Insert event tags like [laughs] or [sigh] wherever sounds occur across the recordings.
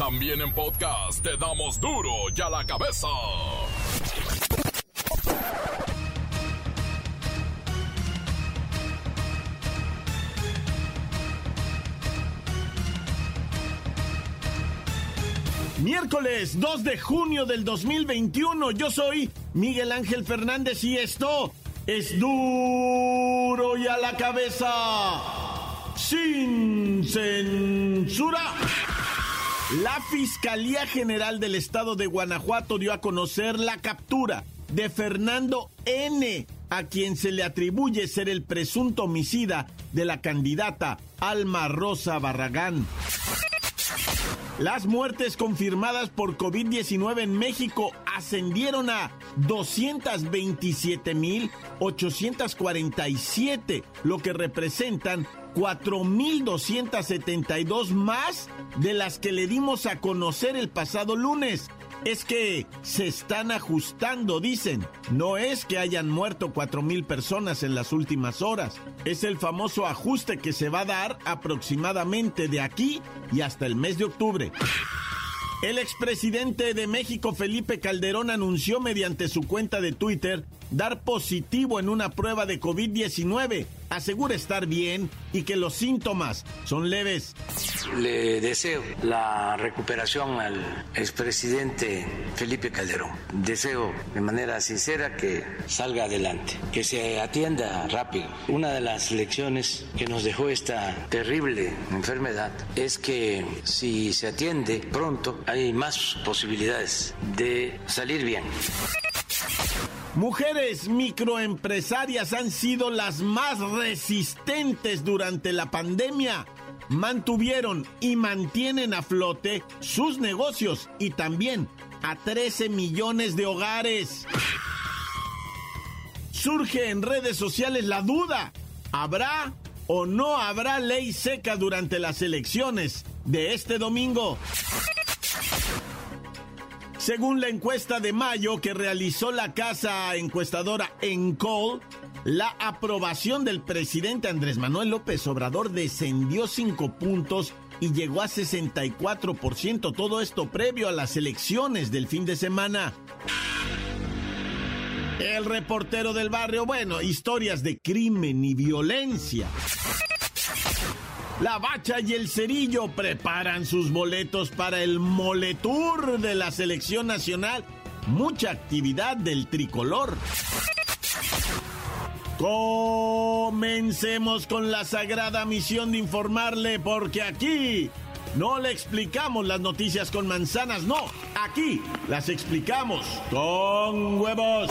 También en podcast te damos duro y a la cabeza. Miércoles 2 de junio del 2021, yo soy Miguel Ángel Fernández y esto es duro y a la cabeza, sin censura. La Fiscalía General del Estado de Guanajuato dio a conocer la captura de Fernando N., a quien se le atribuye ser el presunto homicida de la candidata Alma Rosa Barragán. Las muertes confirmadas por COVID-19 en México ascendieron a 227.847, lo que representan 4.272 más de las que le dimos a conocer el pasado lunes. Es que se están ajustando, dicen. No es que hayan muerto 4.000 personas en las últimas horas. Es el famoso ajuste que se va a dar aproximadamente de aquí y hasta el mes de octubre. El expresidente de México, Felipe Calderón, anunció mediante su cuenta de Twitter dar positivo en una prueba de COVID-19. Asegura estar bien y que los síntomas son leves. Le deseo la recuperación al expresidente Felipe Calderón. Deseo de manera sincera que salga adelante, que se atienda rápido. Una de las lecciones que nos dejó esta terrible enfermedad es que si se atiende pronto hay más posibilidades de salir bien. Mujeres microempresarias han sido las más resistentes durante la pandemia. Mantuvieron y mantienen a flote sus negocios y también a 13 millones de hogares. Surge en redes sociales la duda, ¿habrá o no habrá ley seca durante las elecciones de este domingo? Según la encuesta de mayo que realizó la casa encuestadora Encol, la aprobación del presidente Andrés Manuel López Obrador descendió cinco puntos y llegó a 64%, todo esto previo a las elecciones del fin de semana. El reportero del barrio, bueno, historias de crimen y violencia. La Bacha y el Cerillo preparan sus boletos para el Moletour de la Selección Nacional. Mucha actividad del tricolor. Comencemos con la sagrada misión de informarle, porque aquí no le explicamos las noticias con manzanas, no, aquí las explicamos con huevos.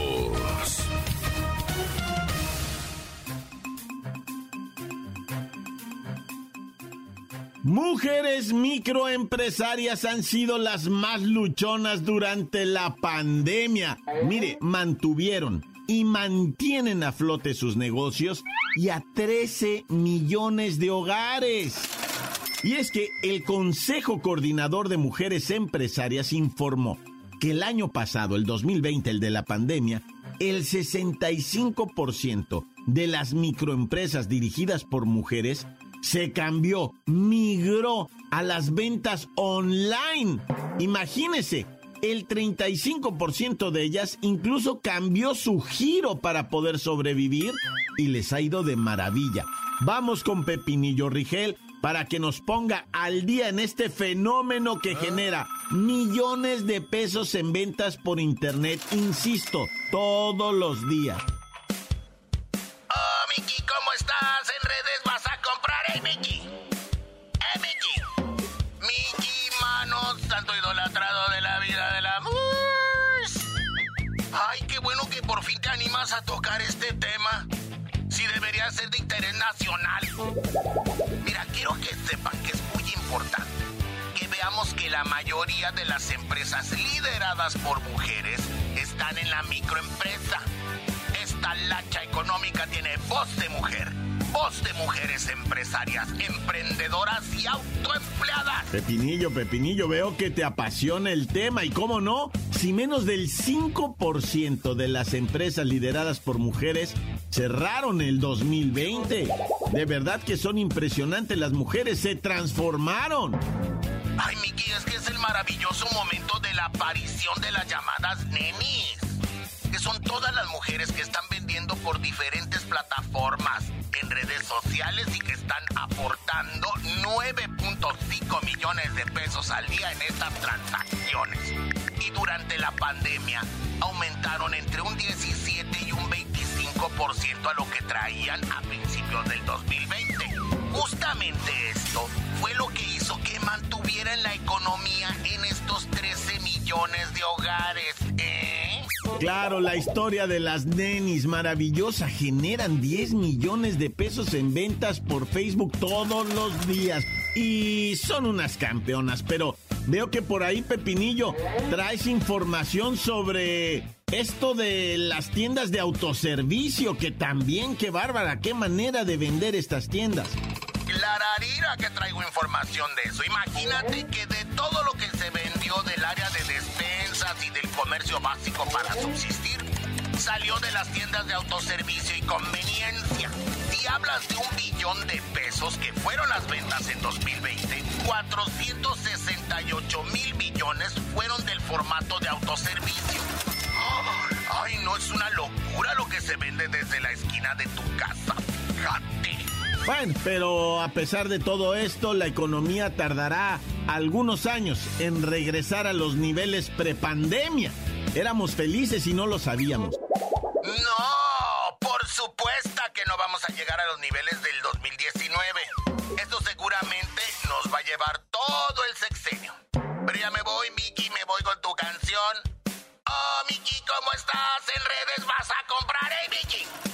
Mujeres microempresarias han sido las más luchonas durante la pandemia. Mire, mantuvieron y mantienen a flote sus negocios y a 13 millones de hogares. Y es que el Consejo Coordinador de Mujeres Empresarias informó que el año pasado, el 2020, el de la pandemia, el 65% de las microempresas dirigidas por mujeres se cambió, migró a las ventas online. Imagínese, el 35% de ellas incluso cambió su giro para poder sobrevivir y les ha ido de maravilla. Vamos con Pepinillo Rigel para que nos ponga al día en este fenómeno que genera millones de pesos en ventas por internet, insisto, todos los días. Oh, Miki, ¿cómo estás? Tocar este tema. Si debería ser de interés nacional. Mira, quiero que sepan que es muy importante que veamos que la mayoría de las empresas lideradas por mujeres están en la microempresa. talacha económica tiene voz de mujer. Voz de mujeres empresarias, emprendedoras y autoempleadas. Pepinillo, Pepinillo, veo que te apasiona el tema y cómo no, si menos del 5% de las empresas lideradas por mujeres cerraron el 2020. De verdad que son impresionantes las mujeres, se transformaron. Ay, Miki, es que es el maravilloso momento de la aparición de las llamadas nenis. Que son todas las mujeres que están vendiendo por diferentes plataformas en redes sociales y que están aportando 9.5 millones de pesos al día en estas transacciones. Y durante la pandemia aumentaron entre un 17 y un 25% a lo que traían a principios del 2020. Justamente esto fue lo que hizo que mantuvieran la economía en estos 13 millones de hogares. Claro, la historia de las nenis maravillosa generan 10 millones de pesos en ventas por Facebook todos los días. Y son unas campeonas, pero veo que por ahí, Pepinillo, traes información sobre esto de las tiendas de autoservicio, que también, qué bárbara, qué manera de vender estas tiendas. Clararira que traigo información de eso. Imagínate que de todo lo que se vendió del área de y del comercio básico para subsistir, salió de las tiendas de autoservicio y conveniencia. Si hablas de un billón de pesos que fueron las ventas en 2020, 468 mil millones fueron del formato de autoservicio. Ay, no es una locura lo que se vende desde la esquina de tu casa. Fíjate. Bueno, pero a pesar de todo esto, la economía tardará algunos años en regresar a los niveles prepandemia. Éramos felices y no lo sabíamos. No, por supuesto que no vamos a llegar a los niveles del 2019. Esto seguramente nos va a llevar todo el sexenio. Pero ya me voy, Miki, me voy con tu canción. Oh, Miki, ¿cómo estás? En redes vas a comprar, ¿eh, Miki?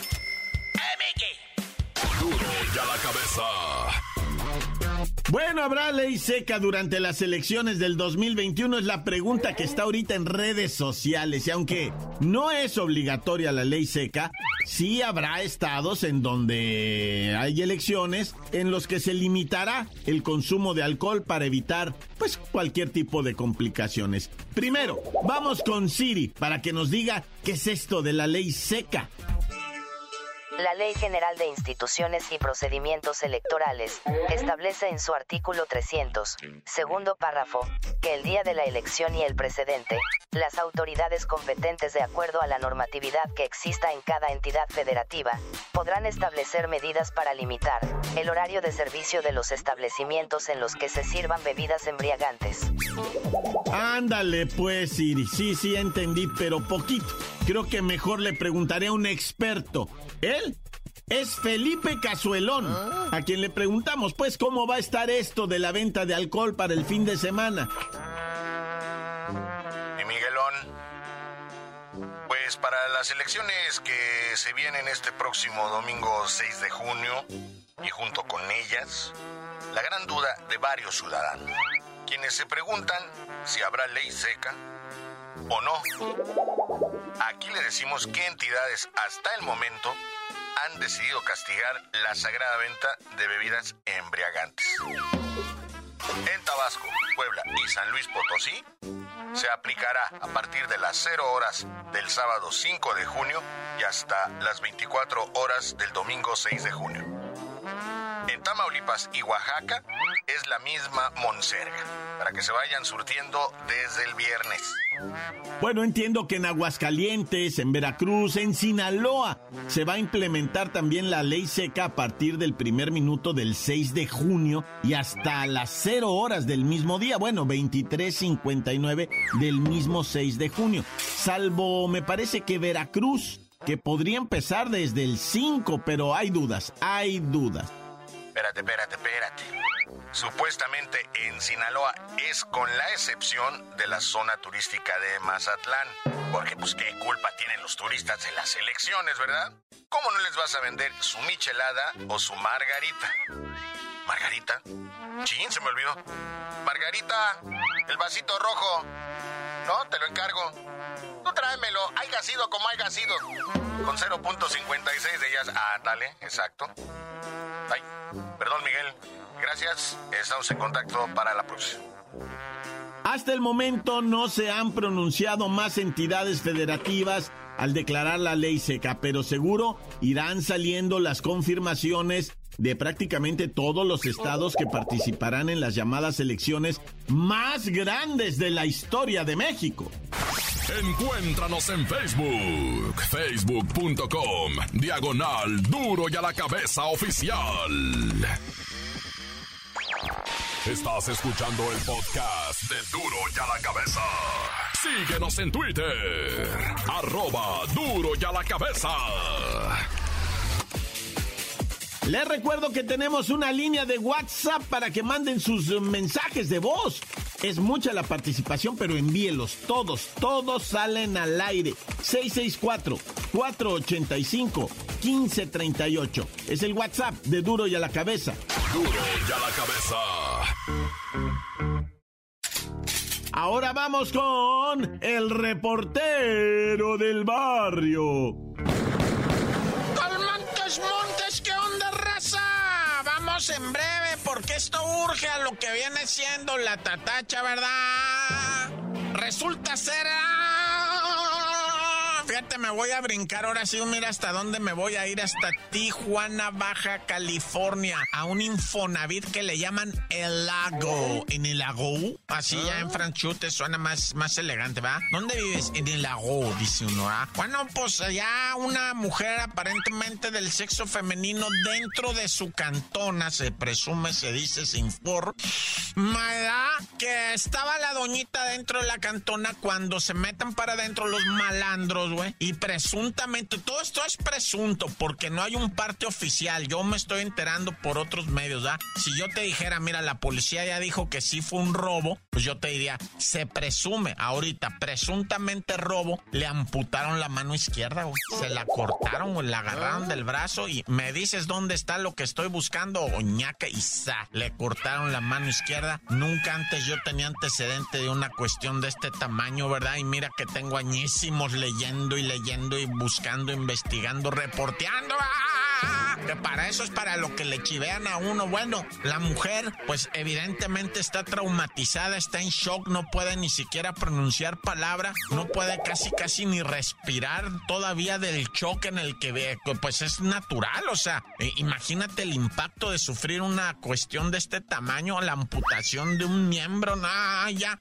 Bueno, ¿habrá ley seca durante las elecciones del 2021? Es la pregunta que está ahorita en redes sociales. Y aunque no es obligatoria la ley seca, sí habrá estados en donde hay elecciones en los que se limitará el consumo de alcohol para evitar pues cualquier tipo de complicaciones. Primero, vamos con Siri para que nos diga qué es esto de la ley seca. La Ley General de Instituciones y Procedimientos Electorales establece en su artículo 300, segundo párrafo, que el día de la elección y el precedente, las autoridades competentes de acuerdo a la normatividad que exista en cada entidad federativa, podrán establecer medidas para limitar el horario de servicio de los establecimientos en los que se sirvan bebidas embriagantes. Ándale pues, Siri. Sí, sí, entendí, pero poquito. Creo que mejor le preguntaré a un experto. Él es Felipe Cazuelón, a quien le preguntamos, pues, cómo va a estar esto de la venta de alcohol para el fin de semana. Y Miguelón, pues para las elecciones que se vienen este próximo domingo 6 de junio, y junto con ellas, la gran duda de varios ciudadanos, quienes se preguntan si habrá ley seca o no. Aquí le decimos qué entidades hasta el momento han decidido castigar la sagrada venta de bebidas embriagantes. En Tabasco, Puebla y San Luis Potosí se aplicará a partir de las 0 horas del sábado 5 de junio y hasta las 24 horas del domingo 6 de junio. Tamaulipas y Oaxaca es la misma monserga, para que se vayan surtiendo desde el viernes. Bueno, entiendo que en Aguascalientes, en Veracruz, en Sinaloa, se va a implementar también la ley seca a partir del primer minuto del 6 de junio y hasta las 0 horas del mismo día, bueno, 23.59 del mismo 6 de junio. Salvo, me parece que Veracruz, que podría empezar desde el 5, pero hay dudas, hay dudas. Espérate, espérate, espérate. Supuestamente en Sinaloa es con la excepción de la zona turística de Mazatlán. Porque pues qué culpa tienen los turistas de las elecciones, ¿verdad? ¿Cómo no les vas a vender su michelada o su margarita? ¿Margarita? Chin, se me olvidó. Margarita, el vasito rojo. No, te lo encargo. Tú tráemelo, haya sido como haya sido. Con 0.56 de ellas. Ah, dale, exacto. Ay, perdón, Miguel. Gracias. Estamos en contacto para la próxima. Hasta el momento no se han pronunciado más entidades federativas al declarar la ley seca, pero seguro irán saliendo las confirmaciones de prácticamente todos los estados que participarán en las llamadas elecciones más grandes de la historia de México. Encuéntranos en Facebook, facebook.com, diagonal duro y a la cabeza oficial. Estás escuchando el podcast de duro y a la cabeza. Síguenos en Twitter, arroba duro y a la cabeza. Les recuerdo que tenemos una línea de WhatsApp para que manden sus mensajes de voz. Es mucha la participación, pero envíelos todos, todos salen al aire. 664-485-1538. Es el WhatsApp de Duro y a la cabeza. Duro y a la cabeza. Ahora vamos con el reportero del barrio. Montes. En breve porque esto urge a lo que viene siendo la tatacha, ¿verdad? Resulta ser... ah, Fíjate, me voy a brincar ahora sí, mira hasta dónde me voy a ir, hasta Tijuana, Baja California, a un Infonavit que le llaman El Lago. En el lago, así ya en franchute suena más, más elegante, ¿va? ¿Dónde vives? En el lago, dice uno, ¿ah? Bueno, pues allá una mujer aparentemente del sexo femenino dentro de su cantona, se presume, se dice, se informa, ¿verdad? Que estaba la doñita dentro de la cantona cuando se metan para adentro los malandros, güey. Y presuntamente, todo esto es presunto porque no hay un parte oficial. Yo me estoy enterando por otros medios. Si yo te dijera, mira, la policía ya dijo que sí fue un robo, pues yo te diría, se presume, ahorita, presuntamente robo, le amputaron la mano izquierda, güey. Se la cortaron, güey, la agarraron del brazo y me dices dónde está lo que estoy buscando, oñaca y sa. Le cortaron la mano izquierda. Nunca antes yo tenía antecedente de una cuestión de este tamaño, ¿verdad? Y mira que tengo añísimos leyendo y leyendo y buscando, investigando, reporteando. ¡Ah! Que para eso es para lo que le chivean a uno. Bueno, la mujer, pues evidentemente está traumatizada, está en shock, no puede ni siquiera pronunciar palabra, no puede casi casi ni respirar todavía del shock en el que ve, pues es natural, o sea, eh, imagínate el impacto de sufrir una cuestión de este tamaño, la amputación de un miembro, nada, ya.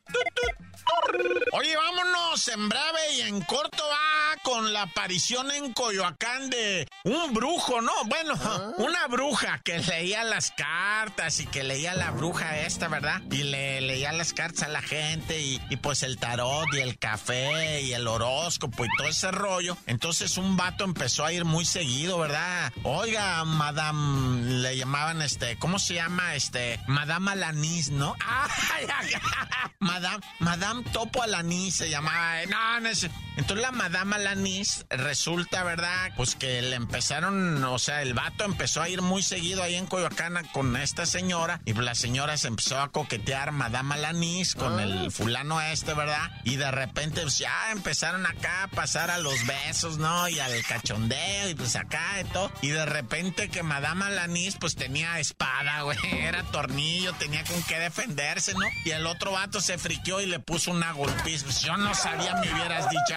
Oye, vámonos en breve y en corto va con la aparición en Coyoacán de un brujo, ¿no? Bueno, una bruja que leía las cartas y que leía la bruja esta, ¿verdad? Y le leía las cartas a la gente y, y pues el tarot y el café y el horóscopo y todo ese rollo. Entonces un vato empezó a ir muy seguido, ¿verdad? Oiga, madame, le llamaban este, ¿cómo se llama? Este, madame Alanis, ¿no? [laughs] Ay, ay, ay, madame, madame Topo Alanis se llamaba. No, no es. Entonces la madame Alanis resulta, ¿verdad? Pues que le empezaron, o sea, el vato empezó a ir muy seguido ahí en Coyoacán con esta señora y la señora se empezó a coquetear madame Alanis con el fulano este, ¿verdad? Y de repente pues ya empezaron acá a pasar a los besos, ¿no? Y al cachondeo y pues acá y todo. Y de repente que madame Alanis pues tenía espada, [laughs] güey, era tornillo, tenía con qué defenderse, ¿no? Y el otro vato se friqueó y le puso una golpiza. Yo no sabía, me hubieras dicho,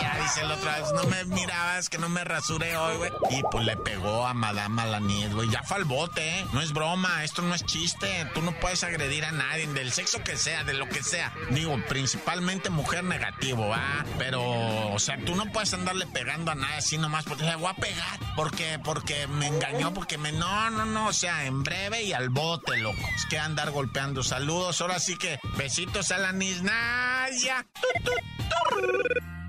ya, dice el otro vez, no me mirabas, que no me rasuré hoy, güey. Y pues le pegó a Madame Alanis, güey. Ya fue al bote, ¿eh? No es broma, esto no es chiste. Tú no puedes agredir a nadie, del sexo que sea, de lo que sea. Digo, principalmente mujer negativo, ¿va? Pero, o sea, tú no puedes andarle pegando a nadie así nomás porque le voy a pegar. Porque, porque me engañó, porque me. No, no, no. O sea, en breve y al bote, loco. Es que andar golpeando. Saludos. Ahora sí que besitos a la Nisnaya.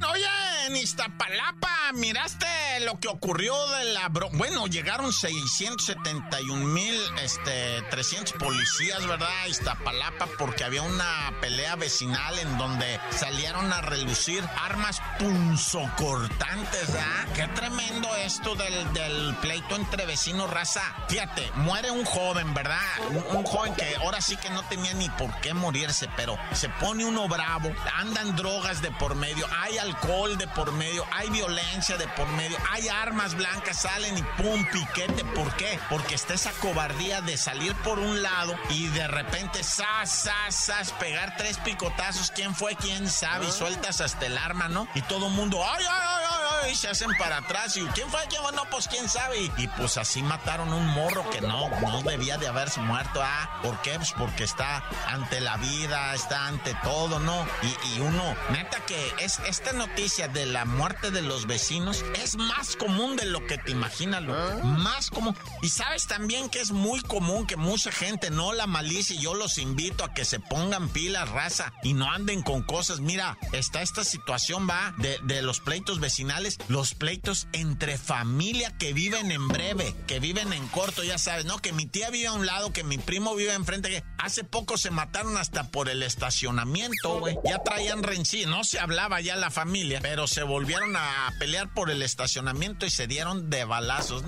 Oye, en Iztapalapa, ¿miraste lo que ocurrió de la bro Bueno, llegaron 671 mil, este, 300 policías, ¿verdad? A Iztapalapa, porque había una pelea vecinal en donde salieron a relucir armas punzocortantes, ¿verdad? Qué tremendo esto del, pleito entre vecinos, raza. Fíjate, muere un joven, ¿verdad? Un, un joven que ahora sí que no tenía ni por qué morirse, pero se pone uno bravo, andan drogas de por medio, hay alcohol alcohol de por medio, hay violencia de por medio, hay armas blancas, salen y pum, piquete. ¿Por qué? Porque está esa cobardía de salir por un lado y de repente, sas, sas, sas, pegar tres picotazos. ¿Quién fue? ¿Quién sabe? Y sueltas hasta el arma, ¿no? Y todo el mundo, ¡ay, ay, ay, ay! ay! Y se hacen para atrás. ¿Y quién fue? ¿Quién fue? No, pues quién sabe. Y, y pues así mataron un morro que no, no debía de haberse muerto. Ah, ¿por qué? Pues porque está ante la vida, está ante todo, ¿no? Y, y uno, neta que es esta noticia de la muerte de los vecinos es más común de lo que te imaginas, loco. Más común. Y sabes también que es muy común que mucha gente no la malicia y yo los invito a que se pongan pilas, raza, y no anden con cosas. Mira, está esta situación, va, de, de los pleitos vecinales, los pleitos entre familia que viven en breve, que viven en corto, ya sabes, ¿no? Que mi tía vive a un lado, que mi primo vive enfrente, que hace poco se mataron hasta por el estacionamiento, güey. Ya traían rencí, no se hablaba ya la familia, pero se volvieron a pelear por el estacionamiento y se dieron de balazos.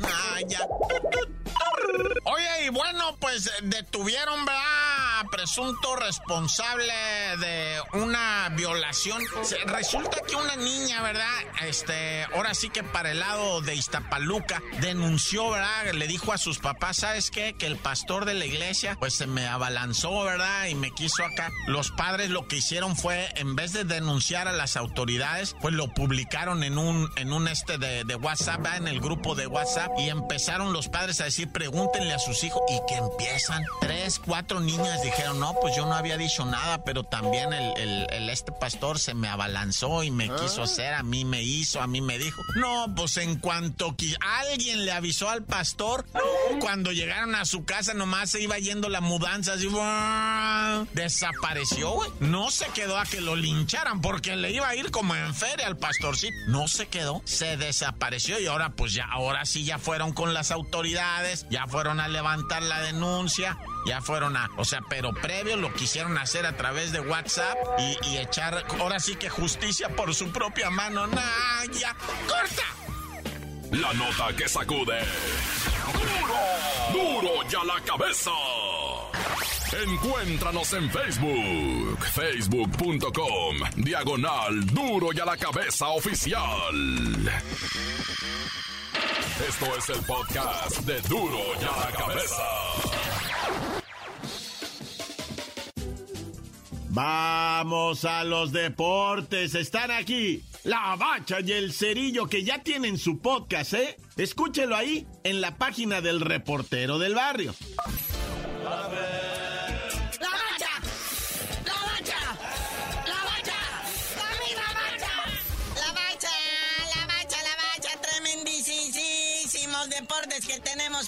Oye, y bueno, pues detuvieron, ¿verdad? Presunto responsable de una violación. Resulta que una niña, ¿verdad? Este, ahora sí que para el lado de Iztapaluca, denunció, ¿verdad? Le dijo a sus papás, ¿sabes qué? Que el pastor de la iglesia, pues se me abalanzó, ¿verdad? Y me quiso acá. Los padres lo que hicieron fue, en vez de denunciar a las autoridades, pues lo publicaron en un, en un este de, de WhatsApp, ¿verdad? En el grupo de WhatsApp. Y empezaron los padres a decir, pregúntenle a sus hijos. Y que empiezan. Tres, cuatro niñas dijeron, no, pues yo no había dicho nada, pero también el, el- el este pastor se me abalanzó y me quiso hacer, a mí me hizo, a mí me dijo. No, pues en cuanto que alguien le avisó al pastor, no, cuando llegaron a su casa nomás se iba yendo la mudanza, así, ¡buah! desapareció, güey. No se quedó a que lo lincharan porque le iba a ir como en feria al pastorcito. No se quedó, se desapareció y ahora pues ya, ahora sí ya fueron con las autoridades, ya fueron a levantar la denuncia. Ya fueron a, o sea, pero previo lo quisieron hacer a través de WhatsApp y, echar, ahora sí que justicia por su propia mano. Nah, ya, corta. La nota que sacude. ¡Duro! ¡Duro ya la cabeza! Encuéntranos en Facebook, facebook.com, diagonal Duro y a la cabeza oficial. Esto es el podcast de Duro y a la cabeza. Vamos a los deportes. Están aquí la bacha y el cerillo que ya tienen su podcast, ¿eh? Escúchelo ahí en la página del reportero del barrio. ¡La bacha!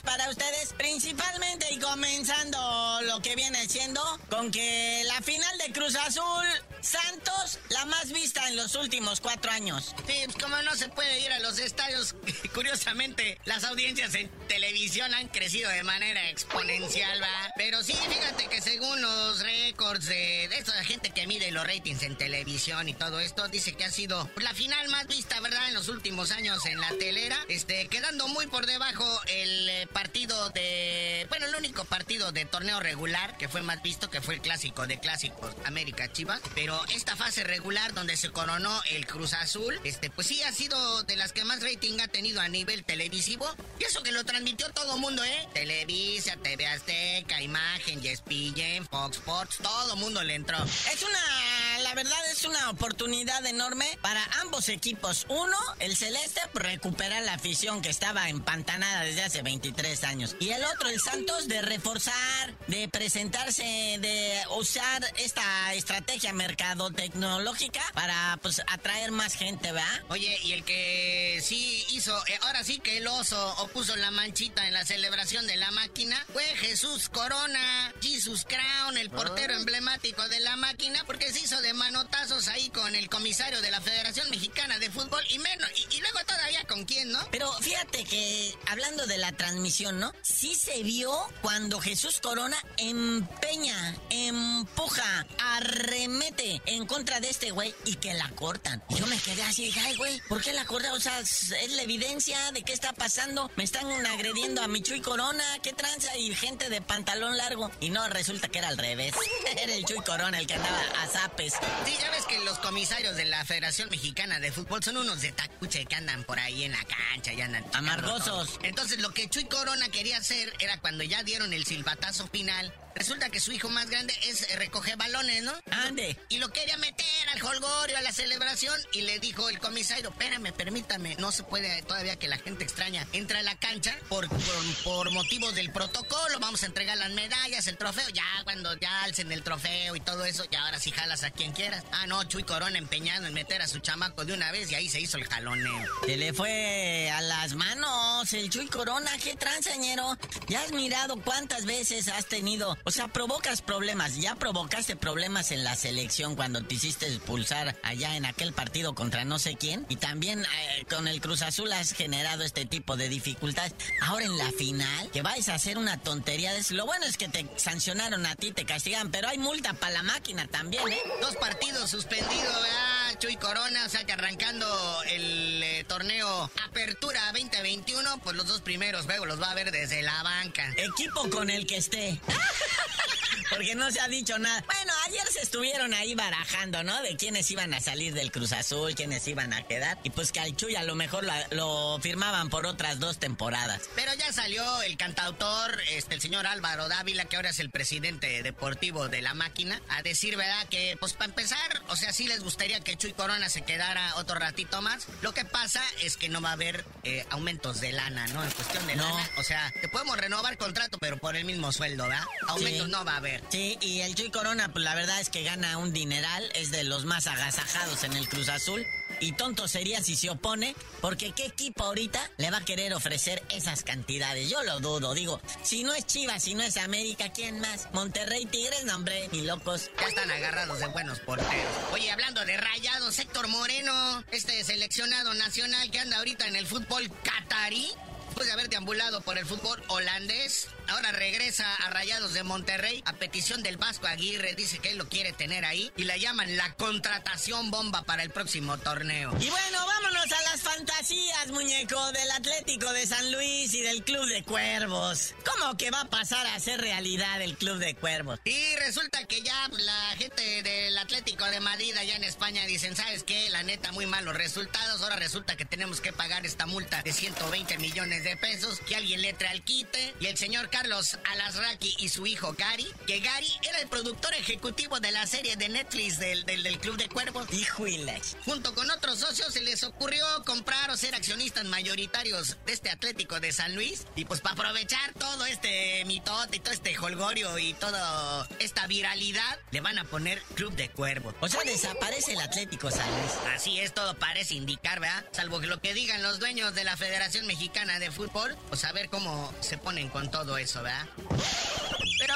Para ustedes, principalmente y comenzando lo que viene siendo con que la final de Cruz Azul Santos, la más vista en los últimos cuatro años. Sí, pues como no se puede ir a los estadios, [laughs] curiosamente las audiencias en televisión han crecido de manera exponencial, va. Pero sí, fíjate que según los récords de, de esta gente que mide los ratings en televisión y todo esto, dice que ha sido la final más vista, ¿verdad? En los últimos años en la telera, este, quedando muy por debajo el eh, partido de, bueno, el único partido de torneo regular que fue más visto, que fue el clásico de clásicos América Chivas, pero esta fase regular donde se coronó el Cruz Azul, este, pues sí ha sido de las que más rating ha tenido a nivel televisivo. Y eso que lo transmitió todo mundo, ¿eh? Televisa, TV Azteca, Imagen, ESPN, Fox Sports, todo mundo le entró. Es una, la verdad es una oportunidad enorme para ambos equipos. Uno, el celeste, recuperar la afición que estaba empantanada desde hace 23 años. Y el otro, el Santos, de reforzar, de presentarse, de usar esta estrategia mercadotecnológica para pues atraer más gente, ¿verdad? Oye, y el que sí hizo, eh, ahora sí que el oso o puso la manchita en la celebración de la máquina, fue Jesús Corona, Jesus Crown, el portero emblemático de la máquina, porque se hizo de manotazos ahí con el comisario de la Federación Mexicana de Fútbol y menos y, y luego todavía con quién, ¿no? Pero fíjate que hablando de la transmisión, ¿no? Sí se vio cuando Jesús Corona empeña, empuja, arremete en contra de este güey y que la cortan. Y yo me quedé así, dije, ay, güey, ¿por qué la cortan? O sea, es la evidencia de qué está pasando. Me están agrediendo a mi Chuy Corona, qué tranza y gente de pantalón largo. Y no, resulta que era al revés. [laughs] era el Chuy Corona el que andaba a zapes. Sí, ya ves que los comisarios de la Federación Mexicana de Fútbol son unos de tacuche que andan por ahí en la cancha y andan... Amargosos. todo. Entonces lo que Chuy Corona quería hacer era cuando ya dieron el silbatazo final, resulta que su hijo más grande es eh, recoger balones, ¿no? Ande. Y lo quería meter al holgorio, a la celebración, y le dijo el comisario, espérame, permítame, no se puede todavía que la gente extraña entre a la cancha por, por, por motivos del protocolo, vamos a entregar las medallas, el trofeo, ya cuando ya alcen el trofeo y todo eso, ya ahora sí jalas a quien quieras. Ah, no, Chuy Corona empeñado en meter a su chamaco de una vez y ahí se hizo el jaloneo. Se le fue a las manos el Chuy Corona, qué transañero. Ya has mirado cuántas veces has tenido. O sea, provocas problemas. Ya provocaste problemas en la selección cuando te hiciste expulsar allá en aquel partido contra no sé quién. Y también eh, con el Cruz Azul has generado este tipo de dificultades. Ahora en la final, que vais a hacer una tontería de eso. Lo bueno es que te sancionaron a ti, te castigan, pero hay multa para la máquina también, ¿eh? Dos partidos suspendidos, ¿verdad? Chuy Corona, o sea que arrancando el eh, torneo Apertura 2021, pues los dos primeros juegos los va a ver desde la banca. Equipo con el que esté. [laughs] Porque no se ha dicho nada. Bueno, ayer se estuvieron ahí barajando, ¿no? De quiénes iban a salir del Cruz Azul, quiénes iban a quedar. Y pues que al Chuy a lo mejor lo firmaban por otras dos temporadas. Pero ya salió el cantautor, este, el señor Álvaro Dávila, que ahora es el presidente deportivo de la máquina, a decir, ¿verdad? Que, pues para empezar, o sea, sí les gustaría que Chuy Corona se quedara otro ratito más. Lo que pasa es que no va a haber eh, aumentos de lana, ¿no? En cuestión de No. lana. O sea, te podemos renovar contrato, pero por el mismo sueldo, ¿verdad? Aumentos Sí. no va a haber. Sí, y el Chuy Corona, pues la verdad es que gana un dineral, es de los más agasajados en el Cruz Azul. Y tonto sería si se opone, porque ¿qué equipo ahorita le va a querer ofrecer esas cantidades? Yo lo dudo, digo, si no es Chivas, si no es América, ¿quién más? Monterrey Tigres, no hombre, ni locos. Ya están agarrados de buenos porteros. Oye, hablando de rayados, Héctor Moreno, este seleccionado nacional que anda ahorita en el fútbol catarí, después de haber deambulado por el fútbol holandés, ahora regresa a Rayados de Monterrey a petición del Vasco Aguirre, dice que él lo quiere tener ahí y la llaman la contratación bomba para el próximo torneo. Y bueno, vámonos a las fantasías, muñeco, del Atlético de San Luis y del Club de Cuervos. ¿Cómo que va a pasar a ser realidad el Club de Cuervos? Y resulta que ya la gente del Atlético de Madrid allá en España dicen, ¿sabes qué? La neta, muy malos resultados. Ahora resulta que tenemos que pagar esta multa de 120 millones de pesos, que alguien le trae al quite. Y el señor Carlos Alasraqui y su hijo Gary, que Gary era el productor ejecutivo de la serie de Netflix del, del, del Club de Cuervos. Híjoles. Junto con otros socios se les ocurrió comprar o ser accionistas mayoritarios de este Atlético de San Luis. Y pues para aprovechar todo este mitote y todo este holgorio y toda esta viralidad, le van a poner Club de Cuervos. O sea, desaparece el Atlético San Luis. Así es, todo parece indicar, ¿verdad? Salvo que lo que digan los dueños de la Federación Mexicana de Fútbol, pues a ver cómo se ponen con todo eso, ¿verdad?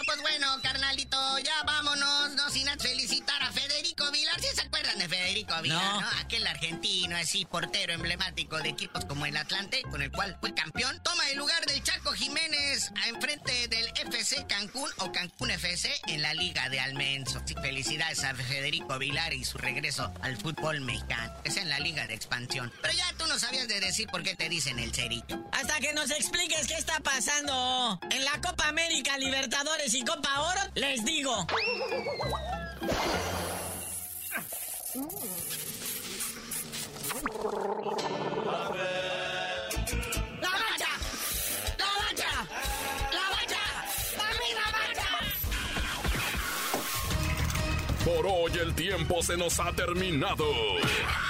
Pues bueno, carnalito, ya vámonos, no sin felicitar a Federico Vilar. ¿Sí se acuerdan de Federico Vilar, No. no? Aquel argentino así, portero emblemático de equipos como el Atlante, con el cual fue campeón. Toma el lugar del Chaco Jiménez a enfrente del FC Cancún o Cancún FC en la Liga de Almenso. Sí, felicidades a Federico Vilar y su regreso al fútbol mexicano. Es en la Liga de Expansión. Pero ya tú no sabías de decir por qué te dicen el cerito. Hasta que nos expliques qué está pasando en la Copa América, Libertadores y Copa Oro, les digo. ¡La bacha! ¡La bacha! ¡La bacha! ¡La misma bacha! Por hoy el tiempo se nos ha terminado.